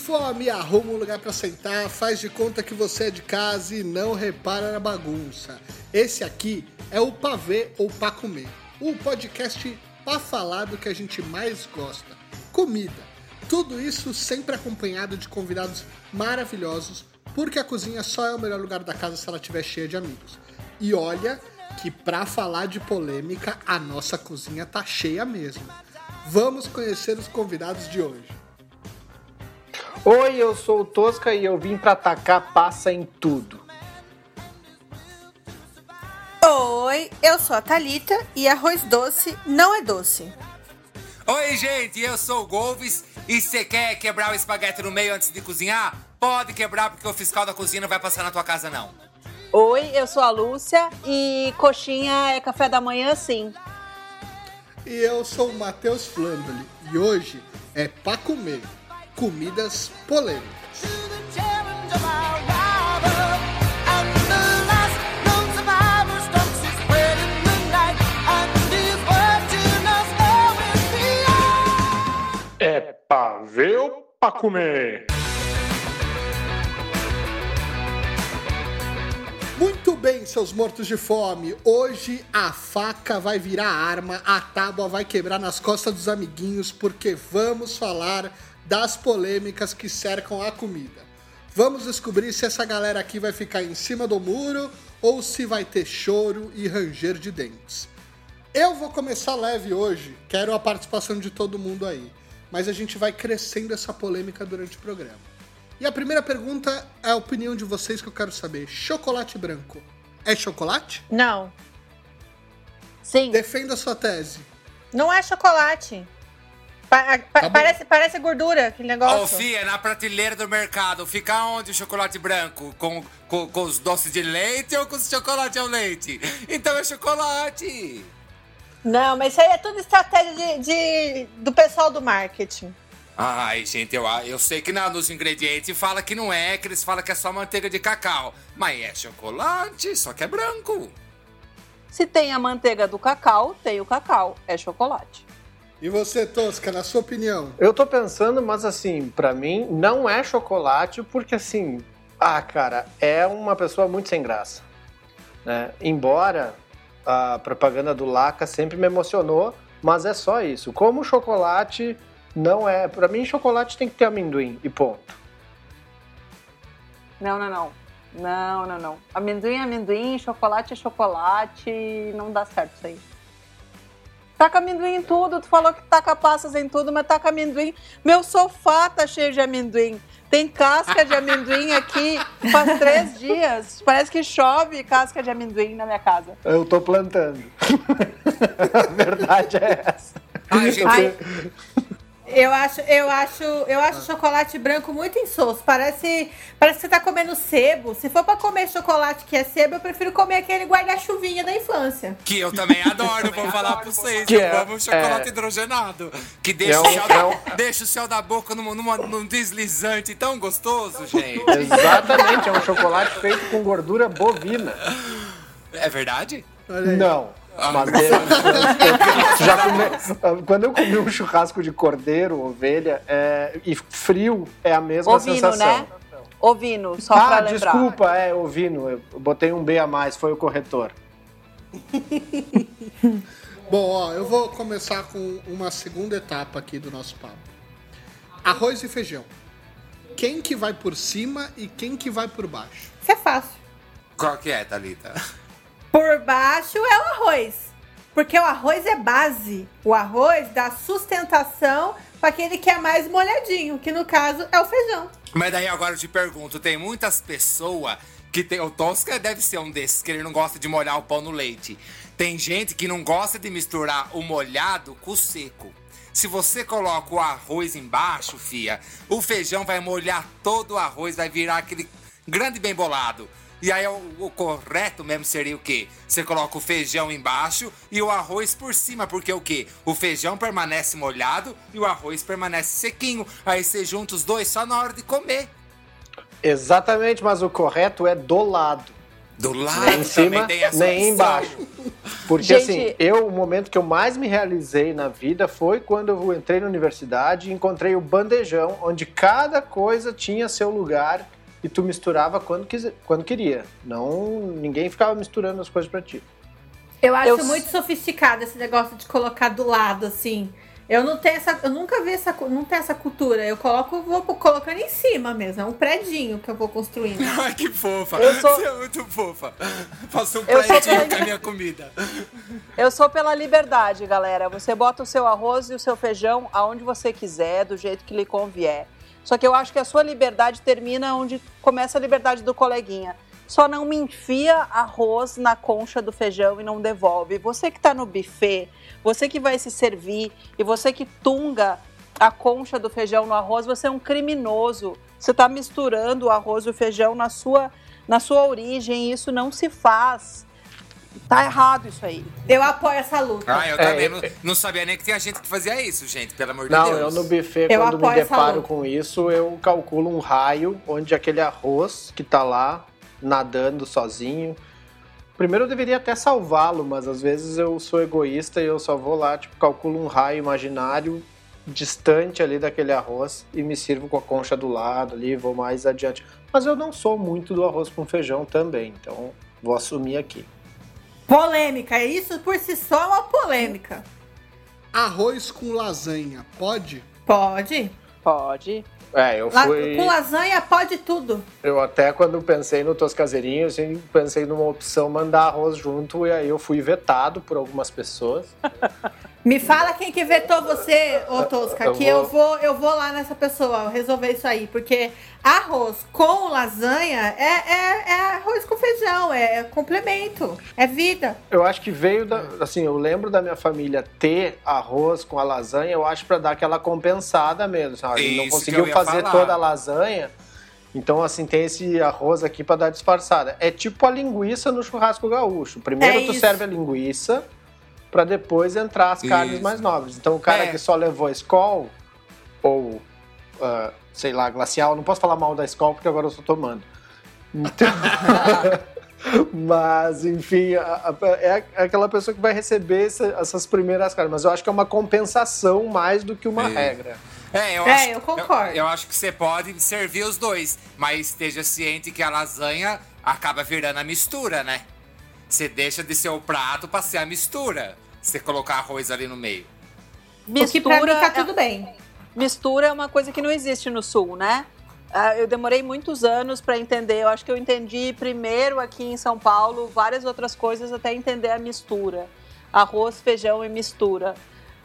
fome! Arruma um lugar pra sentar, faz de conta que você é de casa e não repara na bagunça. Esse aqui é o Pavê ou Pra Comer, o podcast pra falar do que a gente mais gosta: comida. Tudo isso sempre acompanhado de convidados maravilhosos, porque a cozinha só é o melhor lugar da casa se ela estiver cheia de amigos. E olha que pra falar de polêmica, a nossa cozinha tá cheia mesmo. Vamos conhecer os convidados de hoje. Oi, eu sou o Tosca e eu vim pra tacar passa em tudo. Oi, eu sou a Thalita e arroz doce não é doce. Oi, gente, eu sou o Golves e você quer quebrar o espaguete no meio antes de cozinhar? Pode quebrar porque o fiscal da cozinha não vai passar na tua casa, não. Oi, eu sou a Lúcia e coxinha é café da manhã sim. E eu sou o Matheus Flandoli e hoje é pra comer comidas polêmicas. É pra ver ou pra comer? Muito bem, seus mortos de fome. Hoje a faca vai virar arma, a tábua vai quebrar nas costas dos amiguinhos, porque vamos falar das polêmicas que cercam a comida. Vamos descobrir se essa galera aqui vai ficar em cima do muro ou se vai ter choro e ranger de dentes. Eu vou começar leve hoje, quero a participação de todo mundo aí, mas a gente vai crescendo essa polêmica durante o programa. E a primeira pergunta é a opinião de vocês que eu quero saber. Chocolate branco é chocolate? Não. Sim, Defenda a sua tese. não é chocolate. Pa- pa- Tá parece, parece gordura, aquele Ô, negócio. Fia, na prateleira do mercado, fica onde o chocolate branco? Com, com, com os doces de leite ou com o chocolate ao leite? Então é chocolate! Não, mas isso aí é tudo estratégia de, de- do pessoal do marketing. Ai, gente, eu, eu sei que na, nos ingredientes fala que não é, que eles falam que é só manteiga de cacau. Mas é chocolate, só que é branco. Se tem a manteiga do cacau, tem o cacau, é chocolate. E você, Tosca, na sua opinião? Eu tô pensando, mas assim, pra mim não é chocolate, porque assim, ah, cara, é uma pessoa muito sem graça. Né? Embora a propaganda do Laca sempre me emocionou, mas é só isso. Como chocolate não é. Pra mim, chocolate tem que ter amendoim e ponto. Não, não, não. Não, não, não. Amendoim é amendoim, chocolate é chocolate, não dá certo isso aí. Taca amendoim em tudo, tu falou que taca passas em tudo, mas taca amendoim. Meu sofá tá cheio de amendoim. Tem casca de amendoim aqui faz três dias. Parece que chove casca de amendoim na minha casa. Eu tô plantando. a verdade é essa. Ai, gente, Ai, eu acho, eu acho, eu acho chocolate branco muito insosso. Parece, parece que você tá comendo sebo. Se for pra comer chocolate que é sebo, eu prefiro comer aquele guarda-chuvinha da infância. que eu também adoro, vou falar pra vocês. Que eu é- amo chocolate é- hidrogenado. Que deixa, É o um- céu é da, um- deixa o céu da boca numa, numa- num deslizante tão gostoso, gente. Exatamente, é um chocolate feito com gordura bovina. É verdade? Olha aí. Não. É- já come- quando eu comi um churrasco de cordeiro, ovelha, é, e frio, é a mesma Ovino, sensação. né? Ovino, só pra ah, lembrar. desculpa, é ovino. Eu botei um B a mais, foi o corretor. Bom, ó, eu vou começar com uma segunda etapa aqui do nosso papo. Arroz e feijão. Quem que vai por cima e quem que vai por baixo? Isso é fácil. Qual que é, Thalita? Por baixo é o arroz. Porque o arroz é base. O arroz dá sustentação para aquele que é mais molhadinho, que no caso é o feijão. Mas daí agora eu te pergunto, tem muitas pessoas que tem. O Tosca deve ser um desses, que ele não gosta de molhar o pão no leite. Tem gente que não gosta de misturar o molhado com o seco. Se você coloca o arroz embaixo, fia, o feijão vai molhar todo o arroz, vai virar aquele grande bem bolado. E aí o, o, correto mesmo seria o quê? Você coloca o feijão embaixo e o arroz por cima, porque o quê? O feijão permanece molhado e o arroz permanece sequinho. Aí você junta os dois só na hora de comer. Exatamente, mas o correto é do lado. Do lado, nem em cima, nem embaixo. Porque Gente... assim, eu, o momento que eu mais me realizei na vida foi quando eu entrei na universidade e encontrei o bandejão, onde cada coisa tinha seu lugar e tu misturava quando, quis, quando queria. Não, ninguém ficava misturando as coisas para ti. Eu acho eu... muito sofisticado esse negócio de colocar do lado, assim. Eu não tenho essa, eu nunca vi essa, não tenho essa cultura. Eu coloco, vou colocando em cima mesmo, é um predinho que eu vou construindo. Ai, que fofa. Eu sou... Você é muito fofa. Faça um predinho pela... com a minha comida. Eu sou pela liberdade, galera. Você bota o seu arroz e o seu feijão aonde você quiser, do jeito que lhe convier. Só que eu acho que a sua liberdade termina onde começa a liberdade do coleguinha. Só não me enfia arroz na concha do feijão e não devolve. Você que está no buffet, você que vai se servir e você que tunga a concha do feijão no arroz, você é um criminoso. Você está misturando o arroz e o feijão na sua, na sua origem e isso não se faz. Tá errado isso aí. Eu apoio essa luta. Ah, eu também é, não, não, sabia nem que tinha gente que fazia isso, gente, pelo amor de não, Deus. Não, eu no buffet, eu quando me deparo com isso, eu calculo um raio onde aquele arroz que tá lá nadando sozinho. Primeiro eu deveria até salvá-lo, mas às vezes eu sou egoísta e eu só vou lá, tipo, calculo um raio imaginário distante ali daquele arroz e me sirvo com a concha do lado ali, vou mais adiante. Mas eu não sou muito do arroz com feijão também, então vou assumir aqui. Polêmica, isso por si só é uma polêmica. Arroz com lasanha, pode? Pode. Pode. É, eu fui. Com lasanha pode tudo. Eu até quando pensei no Tos Caseirinhos, assim, pensei numa opção mandar arroz junto e aí eu fui vetado por algumas pessoas. Me fala quem que vetou você, ô Tosca, eu que vou... eu vou eu vou lá nessa pessoa resolver isso aí, porque arroz com lasanha é, é, é arroz com feijão, é, complemento, é vida. Eu acho que veio da, assim, eu lembro da minha família ter arroz com a lasanha, eu acho para dar aquela compensada mesmo, sabe? Isso não conseguiu fazer falar. toda a lasanha. Então, assim, tem esse arroz aqui para dar disfarçada. É tipo a linguiça no churrasco gaúcho. Primeiro é tu serve a linguiça, para depois entrar as carnes Isso. mais nobres. Então o cara é. que só levou Skol ou uh, sei lá, glacial, não posso falar mal da Skol porque agora eu estou tomando. Então, mas enfim, a, a, é aquela pessoa que vai receber essa, essas primeiras carnes. Mas eu acho que é uma compensação mais do que uma é. regra. É, eu, é, acho, eu concordo. Eu, eu, acho que você pode servir os dois, mas esteja ciente que a lasanha acaba virando a mistura, né? Você deixa de ser o prato pra ser a mistura. Você colocar arroz ali no meio. Mistura, Porque pra mim tá tudo bem. Mistura é uma coisa que não existe no sul, né? Ah, eu demorei muitos anos para entender. Eu acho que eu entendi primeiro aqui em São Paulo várias outras coisas até entender a mistura. Arroz, feijão e mistura.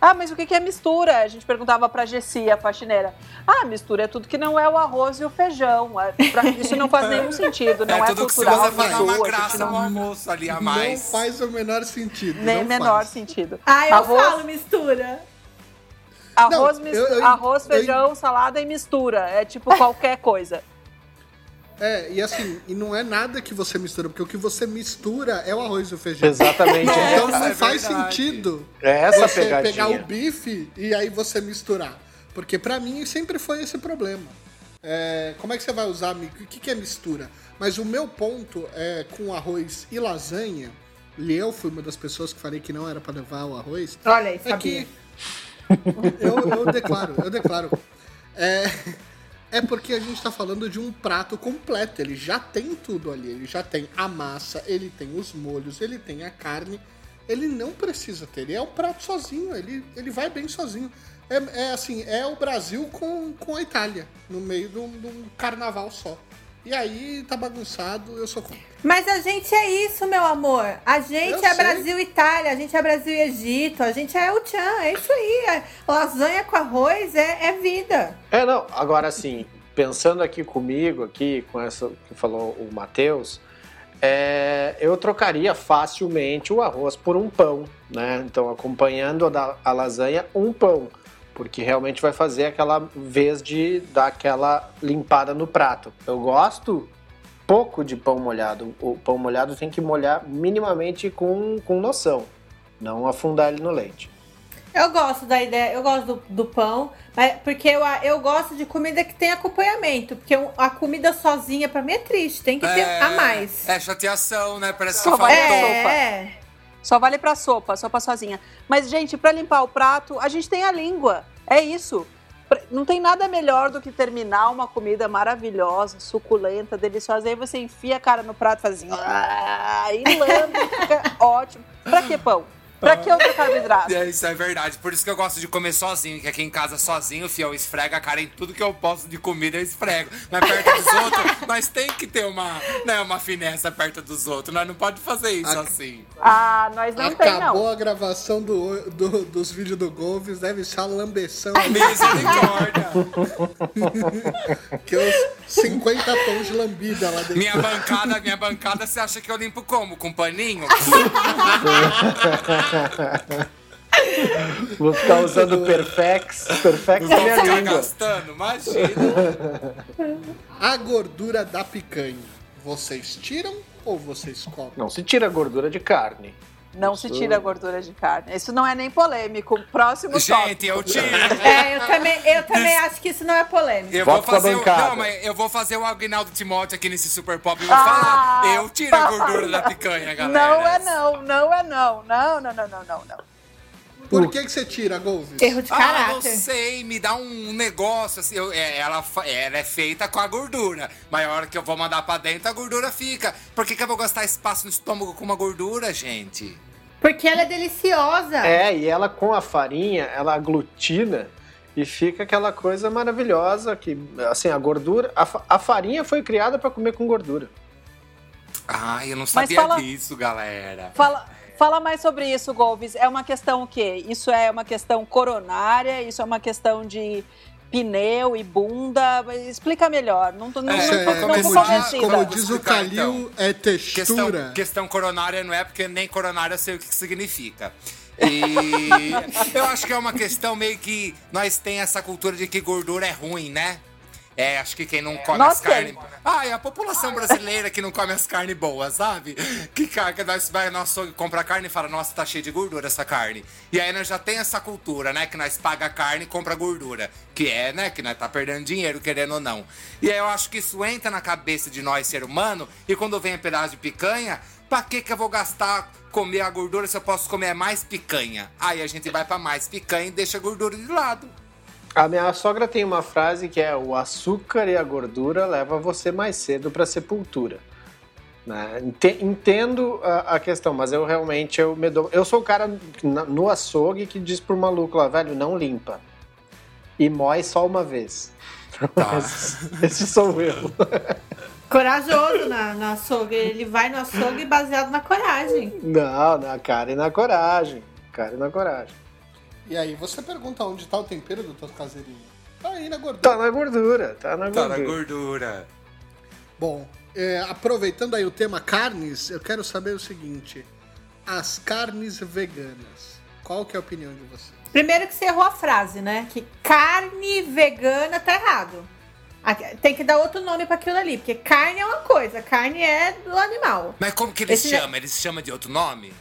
Ah, mas o que é mistura? A gente perguntava para a Gessi, a faxineira. Ah, mistura é tudo que não é o arroz e o feijão. É, isso não faz nenhum sentido, não é, é tudo cultural. Que você uma graça não... no almoço ali a mais. Não faz o menor sentido. Nem menor faz. sentido. Ah, eu arroz... falo mistura. Arroz, não, eu, eu, arroz feijão, eu... salada e mistura. É tipo qualquer coisa. É, e assim, e não é nada que você mistura, porque o que você mistura é o arroz e o feijão. Exatamente. então não é faz sentido é essa você pegadinha. pegar o bife e aí você misturar. Porque para mim sempre foi esse problema. É, como é que você vai usar? O que, que é mistura? Mas o meu ponto é com arroz e lasanha. E eu fui uma das pessoas que falei que não era para levar o arroz. Olha aí, é que eu, eu declaro, eu declaro. É, é porque a gente está falando de um prato completo. Ele já tem tudo ali. Ele já tem a massa, ele tem os molhos, ele tem a carne. Ele não precisa ter. Ele é um prato sozinho. Ele, ele vai bem sozinho. É, é assim, é o Brasil com, com a Itália, no meio de um, de um carnaval só. E aí tá bagunçado, eu sou contra. Mas a gente é isso, meu amor. A gente eu é sei. Brasil e Itália, a gente é Brasil e Egito, a gente é o Tchan, é isso aí. É lasanha com arroz é, é vida. É, não, agora assim, pensando aqui comigo, aqui, com essa que falou o Matheus, é, eu trocaria facilmente o arroz por um pão, né? Então, acompanhando a, a lasanha, um pão. Porque realmente vai fazer aquela vez de dar aquela limpada no prato. Eu gosto pouco de pão molhado. O pão molhado tem que molhar minimamente com, com noção, não afundar ele no leite. Eu gosto da ideia, eu gosto do, do pão, mas porque eu, eu gosto de comida que tem acompanhamento. Porque a comida sozinha, pra mim, é triste. Tem que ter a mais. É chateação, né? Parece Só que vale faltou. sopa. É, Só vale pra sopa, sopa sozinha. Mas, gente, pra limpar o prato, a gente tem a língua. É isso. Não tem nada melhor do que terminar uma comida maravilhosa, suculenta, deliciosa. Aí você enfia a cara no prato e faz assim. "Ah", E lambe, fica ótimo. Pra que pão? Pra que outro carboidrato? É, isso é verdade. Por isso que eu gosto de comer sozinho, que aqui em casa sozinho, fio, eu esfrego a cara em tudo que eu posso de comida, eu esfrego. Mas perto dos outros, nós tem que ter uma, né, uma finessa perto dos outros. Nós não pode fazer isso A- assim. Ah, nós não tem, Acabou não. a gravação do, do- dos vídeos do Golves, deve ser a lambeção Misericórdia. que os 50 pães de lambida lá dentro. Minha bancada, minha bancada, você acha que eu limpo como? Com paninho? Vou ficar usando Perfex. Perfex Vou é minha ficar língua. gastando? Imagina. A gordura da picanha, vocês tiram ou vocês comem? Não se tira a gordura de carne. Não se tira a gordura de carne. Isso não é nem polêmico. Próximo tópico. Gente, eu tiro. é, eu também, eu também acho que isso não é polêmico. Eu vou fazer o, não, mas eu vou fazer o Agnaldo Timóteo aqui nesse Super Pop e vou Ah, falar. Eu tiro a gordura da picanha, galera. Não é não, não é não. Não, não, não, não, não, não. Por que, que você tira, Golves? Erro de Ah, não caráter. sei, me dá um negócio assim. eu- é, ela, ela é feita com a gordura. Mas a hora que eu vou mandar pra dentro, a gordura fica. Por que, que eu vou gastar espaço no estômago com uma gordura, gente? Porque ela é deliciosa. É, e ela com a farinha, ela aglutina e fica aquela coisa maravilhosa que, assim, a gordura, a, a farinha foi criada para comer com gordura. Ai, eu não sabia fala- disso, galera. Fala, fala mais sobre isso, Golves. É uma questão o quê? Isso é uma questão coronária? Isso é uma questão de pneu e bunda? Explica melhor. Não, tô- não, É, não, é, como não tô como, diz, como diz o explicar, Calil, então. é Questão, textura. questão coronária não é porque nem coronária eu sei o que que significa. E eu acho que é uma questão meio que nós tem essa cultura de que gordura é ruim, né? É, acho que quem não come Nós as carnes. Ah, é a população brasileira que não come as carnes boas, sabe? Que nós vai no açougue comprar carne e fala, nossa, tá cheio de gordura essa carne. E aí nós já tem essa cultura, né? Que nós paga a carne e compra gordura. Que é, né? Que nós tá perdendo dinheiro, querendo ou não. E aí eu acho que isso entra na cabeça de nós, ser humano, e quando vem um pedaço de picanha, pra que que eu vou gastar comer a gordura se eu posso comer mais picanha? Aí a gente vai pra mais picanha e deixa a gordura de lado. A minha sogra tem uma frase que é: o açúcar e a gordura levam você mais cedo para sepultura. Né? Ente- Entendo a, a questão, mas eu realmente eu me dou. Eu sou o cara no açougue que diz pro maluco lá, velho, não limpa. E mói só uma vez. Tá. Esse, esse sou eu. Corajoso na, no açougue. Ele vai no açougue baseado na coragem. Não, na cara e na coragem. Cara e na coragem. E aí você pergunta onde tá o tempero do teu caseirinho. Tá aí na gordura. Tá na gordura, tá na Tá gordura. na gordura. Bom, é, aproveitando aí o tema carnes, eu quero saber o seguinte. As carnes veganas. Qual que é a opinião de você? Primeiro que você errou a frase, né? Que carne vegana tá errado. Tem que dar outro nome pra aquilo ali, porque carne é uma coisa, carne é do animal. Mas como que eles Esse- chamam? Eles chamam de outro nome?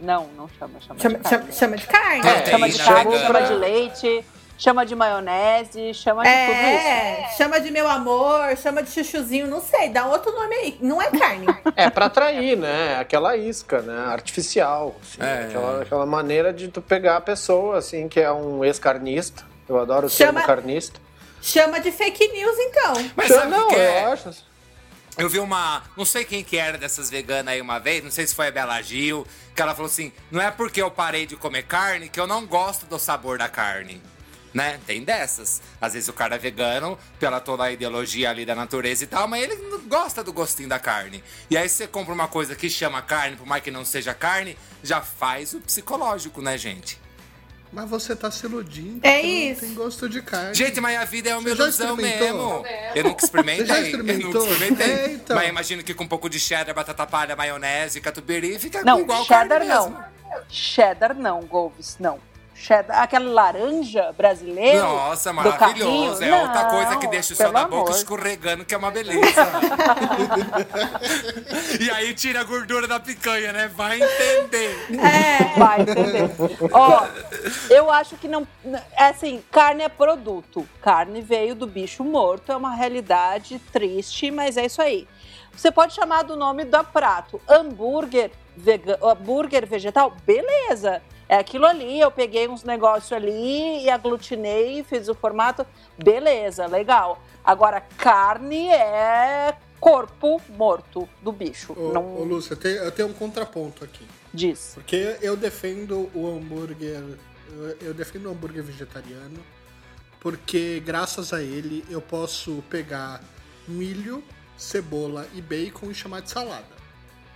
Não, não chama, chama, Chama, de carne. chama- chama de carne. É, chama de carne, chama de leite, chama de maionese, chama de tudo isso. É, chama de meu amor, chama de chuchuzinho, não sei, dá outro nome aí. Não é carne. É pra atrair, né? Aquela isca, né? Artificial. assim, É. aquela, aquela maneira de tu pegar a pessoa, assim, que é um ex-carnista. Eu adoro o Chama- termo carnista. Chama de fake news, então. Mas Chama- não, que é? eu acho. Eu vi uma. Não sei quem que era dessas veganas aí uma vez, não sei se foi a Bela Gil, que ela falou assim: não é porque eu parei de comer carne que eu não gosto do sabor da carne. Né? Tem dessas. Às vezes o cara é vegano, pela toda a ideologia ali da natureza e tal, mas ele não gosta do gostinho da carne. E aí você compra uma coisa que chama carne, por mais que não seja carne, já faz o psicológico, né, gente? Mas você tá se iludindo. É isso. Não tem gosto de carne. Gente, mas a vida é uma Você ilusão mesmo. Eu nunca experimentei. Você já Eu experimentou? nunca experimentei. É, então. Mas imagino que com um pouco de cheddar, batata palha, maionese, catupiry, fica Não, igual cheddar carne não. mesmo. Cheddar não, Golves, não. Cheddar, aquele laranja brasileiro. Nossa, maravilhoso. É outra Não, coisa que deixa o céu na boca amor. escorregando, que é uma beleza. e aí tira a gordura da picanha, né? Vai entender. É. Vai entender. Ó, eu acho que não. É assim, carne é produto. Carne veio do bicho morto, é uma realidade triste, mas é isso aí. Você pode chamar do nome do prato. Hambúrguer, vega, hambúrguer vegetal, beleza. É aquilo ali, eu peguei uns negócios ali e aglutinei, fiz o formato, beleza, legal. Agora, carne é corpo morto do bicho. Ô, não ô, Lúcia, eu tenho, eu tenho um contraponto aqui. diz. Porque eu defendo o hambúrguer. eu- Eu defendo o hambúrguer vegetariano. Porque graças a ele eu posso pegar milho, cebola e bacon e chamar de salada.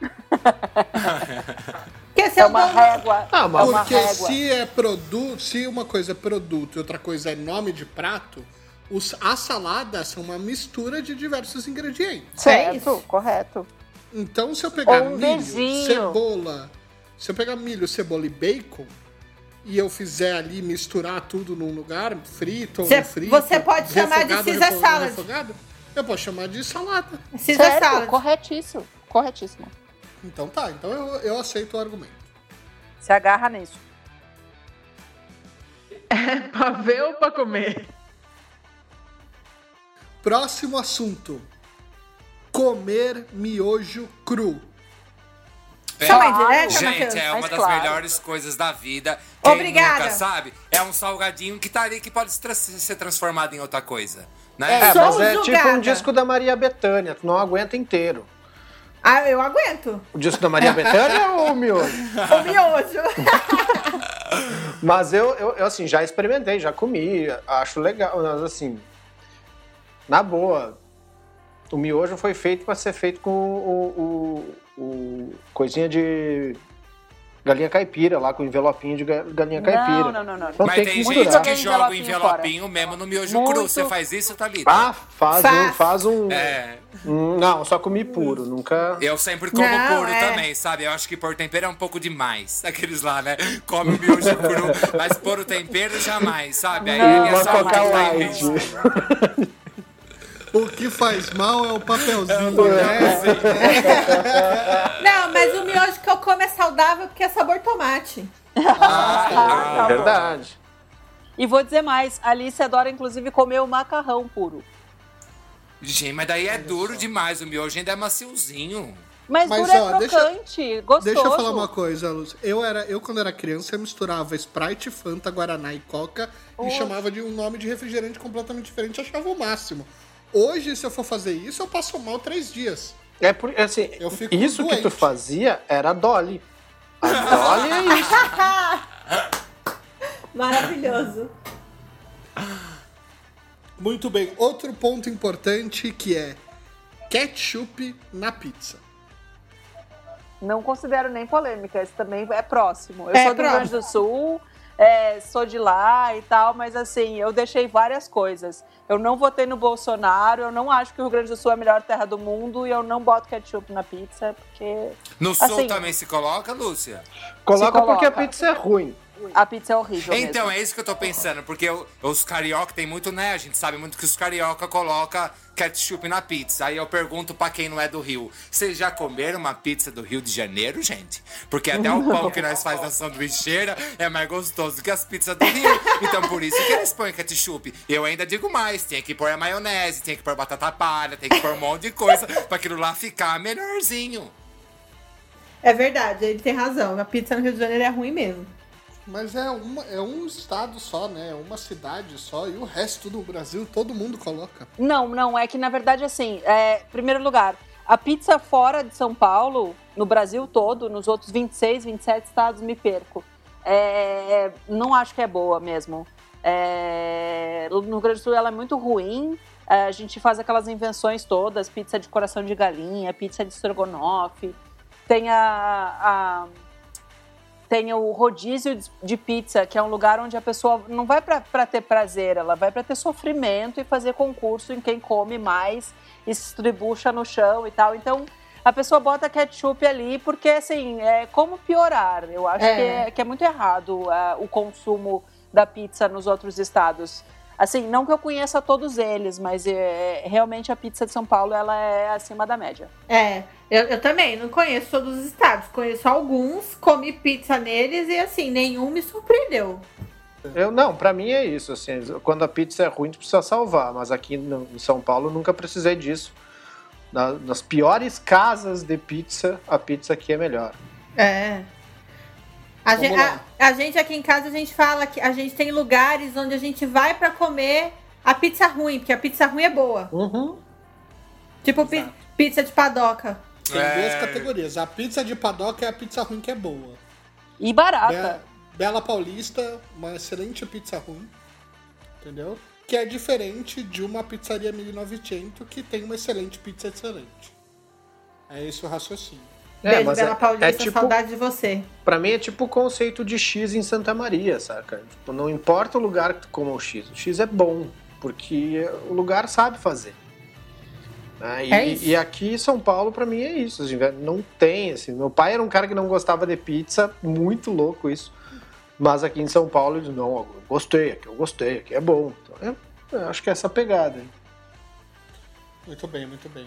Porque esse É é, uma régua. Ah, mas é uma Porque régua. se é produto, se uma coisa é produto e outra coisa é nome de prato, os, as saladas são uma mistura de diversos ingredientes. Certo, É isso. correto. Então, se eu pegar um milho, beijinho. cebola, se eu pegar milho, cebola e bacon e eu fizer ali misturar tudo num lugar, frito ou não frito, você pode chamar de Caesar refogado, salad. refogado, eu posso chamar de salada. Caesar salad. corretíssimo. Corretíssimo. Então tá, então eu, eu aceito o argumento. Se agarra nisso. pra ver ou pra comer? Próximo assunto. Comer miojo cru. Gente, é uma Mas das claro. melhores coisas da vida. Quem Obrigada. nunca sabe, é um salgadinho que tá ali que pode ser transformado em outra coisa. Né? É, Sou mas é tipo um disco da Maria Bethânia, tu não aguenta inteiro. Ah, eu aguento. O disco da Maria Bethânia ou o miojo? O miojo. Mas eu, eu, eu, assim, já experimentei, já comi, acho legal, mas assim, na boa, o miojo foi feito para ser feito com o, o, o coisinha de galinha caipira, lá com envelopinho de ga- galinha caipira. Não, não, não, não. Não Mas tem tem, gente que joga o Envelopinho envelopinho mesmo no miojo Muito. cru. Você faz isso, Thalita? Ah, faz, Faz. um, faz um, É, um- Não, só comi puro, nunca. eu sempre como Não, puro é. também, sabe? Eu acho que pôr tempero é um pouco demais. Aqueles lá, né? Come o miojo cru, mas pôr o tempero jamais, sabe? Aí Não, ele é só que tá Light. O que faz mal é o papelzinho, É. né? Não, mas o miojo que eu como é saudável porque é sabor tomate. Ah, É verdade. E vou dizer mais, a Alice adora inclusive comer o macarrão puro. Gente, mas daí é duro demais. O miojo ainda é maciozinho. Mas, Mas, duro ó, é deixa- crocante, gostoso. Deixa eu falar uma coisa, Luz. Eu, era, eu, quando era criança, eu misturava Sprite, Fanta, Guaraná e Coca e chamava de um nome de refrigerante completamente diferente e achava o máximo. Hoje, se eu for fazer isso, eu passo mal três dias. É por, assim, Eu fico isso que tu doente. fazia era Dolly. A Dolly é isso. Maravilhoso. Muito bem. Outro ponto importante que é ketchup na pizza. Não considero nem polêmica, esse também é próximo. Eu É sou do Rio Grande do Sul, é, sou de lá e tal, mas assim, eu deixei várias coisas. Eu não votei no Bolsonaro, eu não acho que o Rio Grande do Sul é a melhor terra do mundo e eu não boto ketchup na pizza, porque No sul Assim- também se coloca, Lúcia? Coloca, coloca. porque a pizza é ruim. A pizza é horrível Então, mesmo. é isso que eu tô pensando, porque o- os carioca tem muito, né? A gente sabe muito que os carioca colocam ketchup na pizza. Aí eu pergunto pra quem não é do Rio: vocês já comeram uma pizza do Rio de Janeiro, gente? Porque até o pão que nós faz na sanduicheira é mais gostoso que as pizzas do Rio. Então por isso que eles põem ketchup. Eu ainda digo mais: tem que pôr a maionese, tem que pôr batata palha, tem que pôr um monte de coisa pra aquilo lá ficar melhorzinho. É verdade, ele tem razão. A pizza no Rio de Janeiro é ruim mesmo. Mas é, uma, é um estado só, né? É uma cidade só. E o resto do Brasil, todo mundo coloca. Não, não, é que na verdade, assim, é, primeiro lugar, a pizza fora de São Paulo, no Brasil todo, nos outros 26, 27 estados, me perco. É, não acho que é boa mesmo. É, no Rio Grande do Sul ela é muito ruim. É, a gente faz aquelas invenções todas, pizza de coração de galinha, pizza de estrogonofe. Tem a- a tem o rodízio de- pizza, que é um lugar onde a pessoa não vai para ter prazer, ela vai para ter sofrimento e fazer concurso em quem come mais e se estribucha no chão e tal. Então, a pessoa bota ketchup ali, porque assim, é como piorar. Eu acho É. que, é, que é muito errado ah, o consumo da pizza nos outros estados. Assim, não que eu conheça todos eles, mas é, realmente a pizza de São Paulo ela é acima da média. É, eu, eu também não conheço todos os estados, conheço alguns, comi pizza neles e assim, nenhum me surpreendeu. Eu não, pra mim é isso. Assim, quando a pizza é ruim, tu precisa salvar. Mas aqui no- em São Paulo nunca precisei disso. Na- nas piores casas de pizza, a pizza aqui é melhor. É. A gente, a, a gente aqui em casa, a gente fala que a gente tem lugares onde a gente vai pra comer a pizza ruim, porque a pizza ruim é boa. Uhum. Tipo pi- pizza de padoca. Tem É. duas categorias. A pizza de padoca é a pizza ruim que é boa. E barata. Be- Bela Paulista, uma excelente pizza ruim. Entendeu? Que é diferente de uma pizzaria 1900 que tem uma excelente pizza excelente. É esse o raciocínio. Beijo, mas Bela é- Paulista, é tipo- saudade de você. Pra mim é tipo o conceito de X em Santa Maria, saca? Tipo, não importa o lugar que tu coma o X, o X é bom, porque o lugar sabe fazer. Né? E, É isso. e aqui em São Paulo, pra mim, é isso. assim, não tem, assim. Meu pai era um cara que não gostava de pizza, muito louco isso. Mas aqui em São Paulo, ele diz, não, eu gostei, aqui eu gostei, aqui é bom. Então, é- eu acho que é essa pegada. hein? Muito bem, muito bem.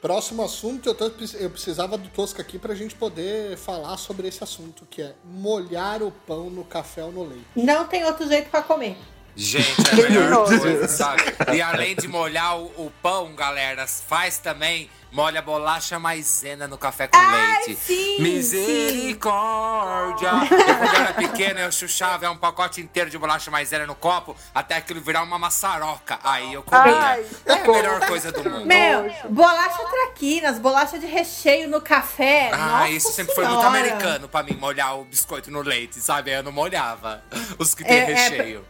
Próximo assunto, eu, tô- eu precisava do Tosca aqui pra gente poder falar sobre esse assunto, que é molhar o pão no café ou no leite. Não tem outro jeito pra comer. Gente, é a melhor coisa, sabe? E além de molhar o, o pão, galera, faz também, molha bolacha maisena no café com leite. sim, Misericórdia! Eu, quando era pequena, eu chuchava um pacote inteiro de bolacha maisena no copo, até aquilo virar uma maçaroca. Aí eu comia. Ai, é a melhor coisa do mundo. Meu, bolacha traquinas, bolacha de recheio no café. Ah, Nossa isso sempre foi muito Senhora. americano pra mim, molhar o biscoito no leite, sabe? Eu não molhava os que tem É, é, recheio.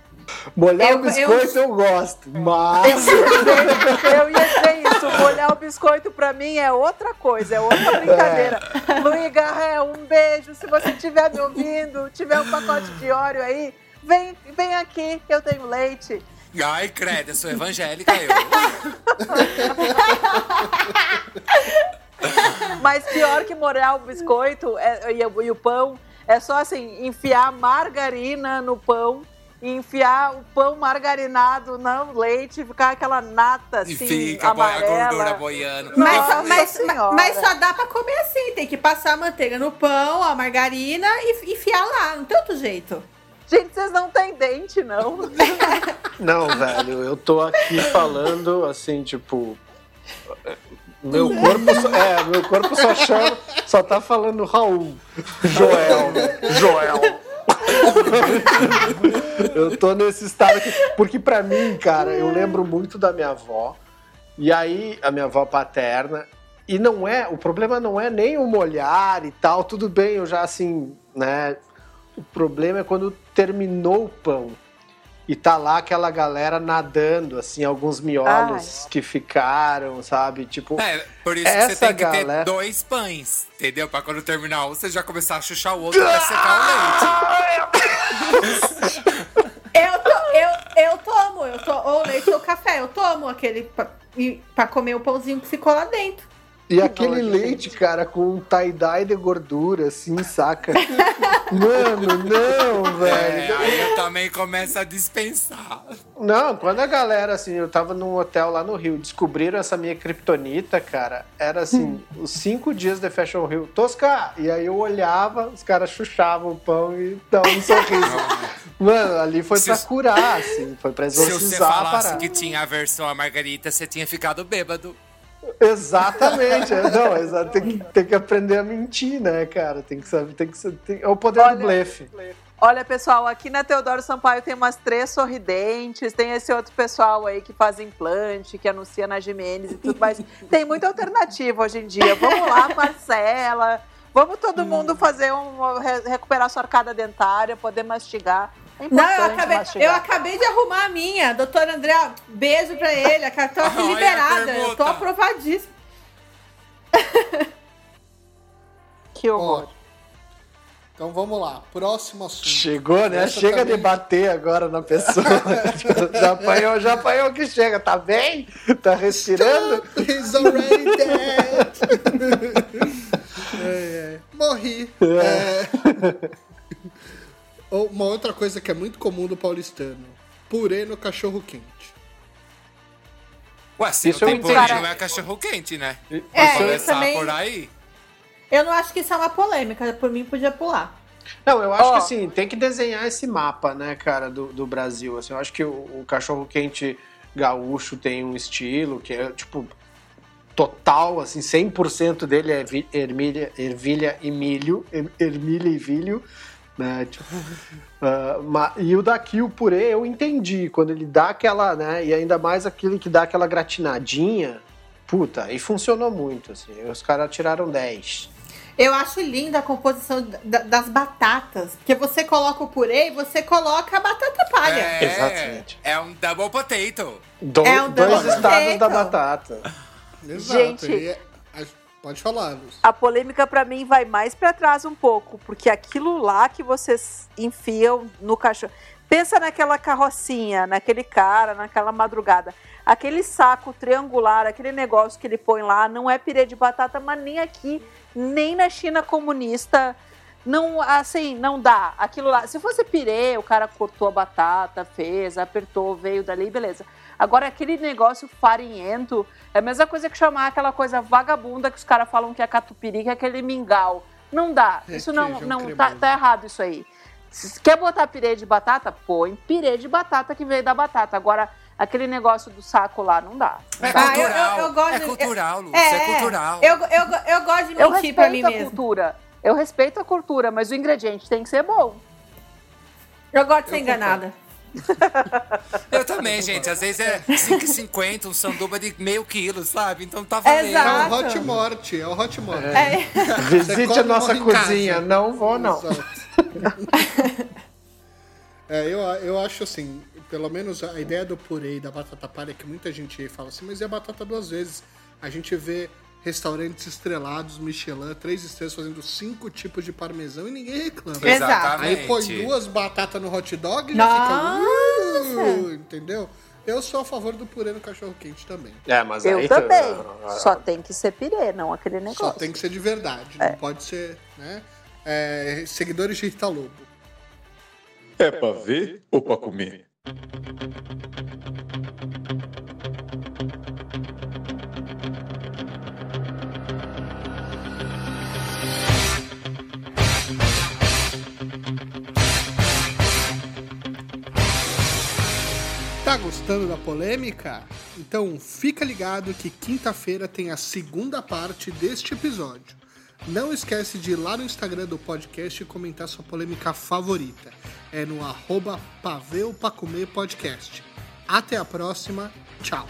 Molhar Eu- o biscoito eu, gosto, mas. Eu ia dizer isso, molhar o biscoito pra mim é outra coisa, é outra brincadeira. Luiz Garré, um beijo. Se você estiver me ouvindo, tiver um pacote de óleo aí, vem, vem aqui que eu tenho leite. Ai, credo, eu sou evangélica, eu. Mas pior que molhar o biscoito é- e, o- e o pão é só assim, enfiar margarina no pão. E enfiar o pão margarinado no leite, ficar aquela nata E assim, fica a, bo- a amarela. gordura boiando. Mas, mas, mas só dá pra comer assim, tem que passar a manteiga no pão, a margarina e enfiar lá, não tem outro jeito. Gente, vocês não têm dente, não. Não, velho, eu tô aqui falando assim, tipo. Meu corpo só, é, meu corpo só chama, só tá falando Raul, Joel, Joel. Eu tô nesse estado aqui, porque pra mim, cara, eu lembro muito da minha avó, e aí a minha avó paterna, e não é, o problema não é nem o molhar e tal, tudo bem, eu já assim, né? O problema é quando terminou o pão. E tá lá aquela galera nadando, assim, alguns miolos que ficaram, sabe? Tipo, É, por isso que Essa você tem que galera- ter dois pães, entendeu? Pra quando terminar um, você já começar a chuchar o outro até secar Eu, to, eu, eu tomo, eu to, ou leite ou café, eu tomo aquele pra, pra comer o pãozinho que ficou lá dentro. E aquele nojo, leite, cara, com um tie-dye de gordura, assim, saca? Mano, não. É, velho. aí eu também começo a dispensar. Não, quando a galera, assim, eu tava num hotel lá no Rio, descobriram essa minha kriptonita, cara, era assim, os cinco dias de Fashion Rio, Tosca! E aí eu olhava, os caras chuchavam o pão e davam um sorriso. Mano, ali foi Se pra os- curar, assim, foi pra Se você exorcizar falasse que tinha a versão a Margarita, você tinha ficado bêbado. Exatamente. é, Não, exa- tem, que, tem que aprender a mentir, né, cara? Tem que saber. Tem que, ser- tem- é o poder Olha, do blefe. Olha, pessoal, aqui na Teodoro Sampaio tem umas três sorridentes, tem esse outro pessoal aí que faz implante, que anuncia na Jimenez e tudo mais. Tem muita alternativa hoje em dia. Vamos lá, parcela. Vamos todo mundo fazer um. re- recuperar sua arcada dentária, poder mastigar. É Não, eu acabei, mastigar. eu acabei de arrumar a minha. Doutor André, beijo pra ele. A cartão aqui liberada. Eu tô aprovadíssima. Que Ó, horror. então vamos lá, próximo assunto. Chegou, né? Essa chega também- de bater agora na pessoa. já apanhou, já apanhou que chega. Tá bem? Tá respirando? He's already dead. É, é. Morri. É. Ou Uma outra coisa que é muito comum do paulistano: purê no cachorro quente. Ué, se Isso não eu tem purê, não é cachorro quente, né? É, começar também- por aí. Eu não acho que isso é uma polêmica. Por mim, podia pular. Não, eu acho Ó. que assim, tem que desenhar esse mapa, né, cara, do, do Brasil. Assim, eu acho que o, o cachorro quente gaúcho tem um estilo que é, tipo, total, assim, 100% dele é vi- ermilha, ervilha e milho, er- ermilha e vilho, né, tipo, ah, ma- e o daqui, o purê, eu entendi, quando ele dá aquela, né, e ainda mais aquele que dá aquela gratinadinha, puta, aí funcionou muito, assim, os caras tiraram 10. Eu acho linda a composição da- das batatas. Porque você coloca o purê e você coloca a batata palha. É, Exatamente. É um double potato. Do- É um dois double estados da potato. batata. Exato. Gente. e é- Pode falar, Luz. A polêmica pra mim vai mais pra trás um pouco, porque aquilo lá que vocês enfiam no cachorro. Pensa naquela carrocinha, naquele cara, naquela madrugada. Aquele saco triangular, aquele negócio que ele põe lá, não é pirê de batata, mas nem aqui, nem na China comunista. Não, assim, não dá. Aquilo lá. Se fosse pirê, o cara cortou a batata, fez, apertou, veio dali, beleza. Agora, aquele negócio farinhento é a mesma coisa que chamar aquela coisa vagabunda que os caras falam que é catupiry, que é aquele mingau. Não dá. Isso não, Requeijão não tá, tá errado isso aí. Se quer botar pirê de batata, põe pirê de batata que veio da batata. Agora, aquele negócio do saco lá, não dá. É Ah, eu- eu- cultural. eu gosto é de- cultural, Lúcia. É, cultural. Eu, eu, eu gosto de Eu mentir pra mim respeito a mesmo. cultura. Eu respeito a cultura, mas o ingrediente tem que ser bom. Eu gosto de ser Eu enganada. Eu também, gente. Às vezes é 5,50, um sanduba de meio quilo, sabe? Então tá valendo. É Exato. o Hot Morte, é o Hot Morte. É. Visite come a nossa cozinha. Não vou, não. Exato. É, eu, eu acho assim, pelo menos a ideia do purê e da batata palha é que muita gente fala assim, mas e a batata duas vezes? A gente vê restaurantes estrelados, Michelin, três estrelas fazendo cinco tipos de parmesão e ninguém reclama. Exato. Aí põe duas batatas no hot dog e já Nossa! fica. Uh, entendeu? Eu sou a favor do purê no cachorro quente também. É, mas Eu aí... também. Só tem que ser pirê, não aquele negócio. Só tem que ser de verdade, não pode ser, né? É, seguidores de Rita Lobo. É pra ver ou pra comer? Gostando da polêmica? Então fica ligado que quinta-feira tem a segunda parte deste episódio. Não esquece de ir lá no Instagram do podcast e comentar sua polêmica favorita. É no arroba Podcast. Até a próxima. Tchau.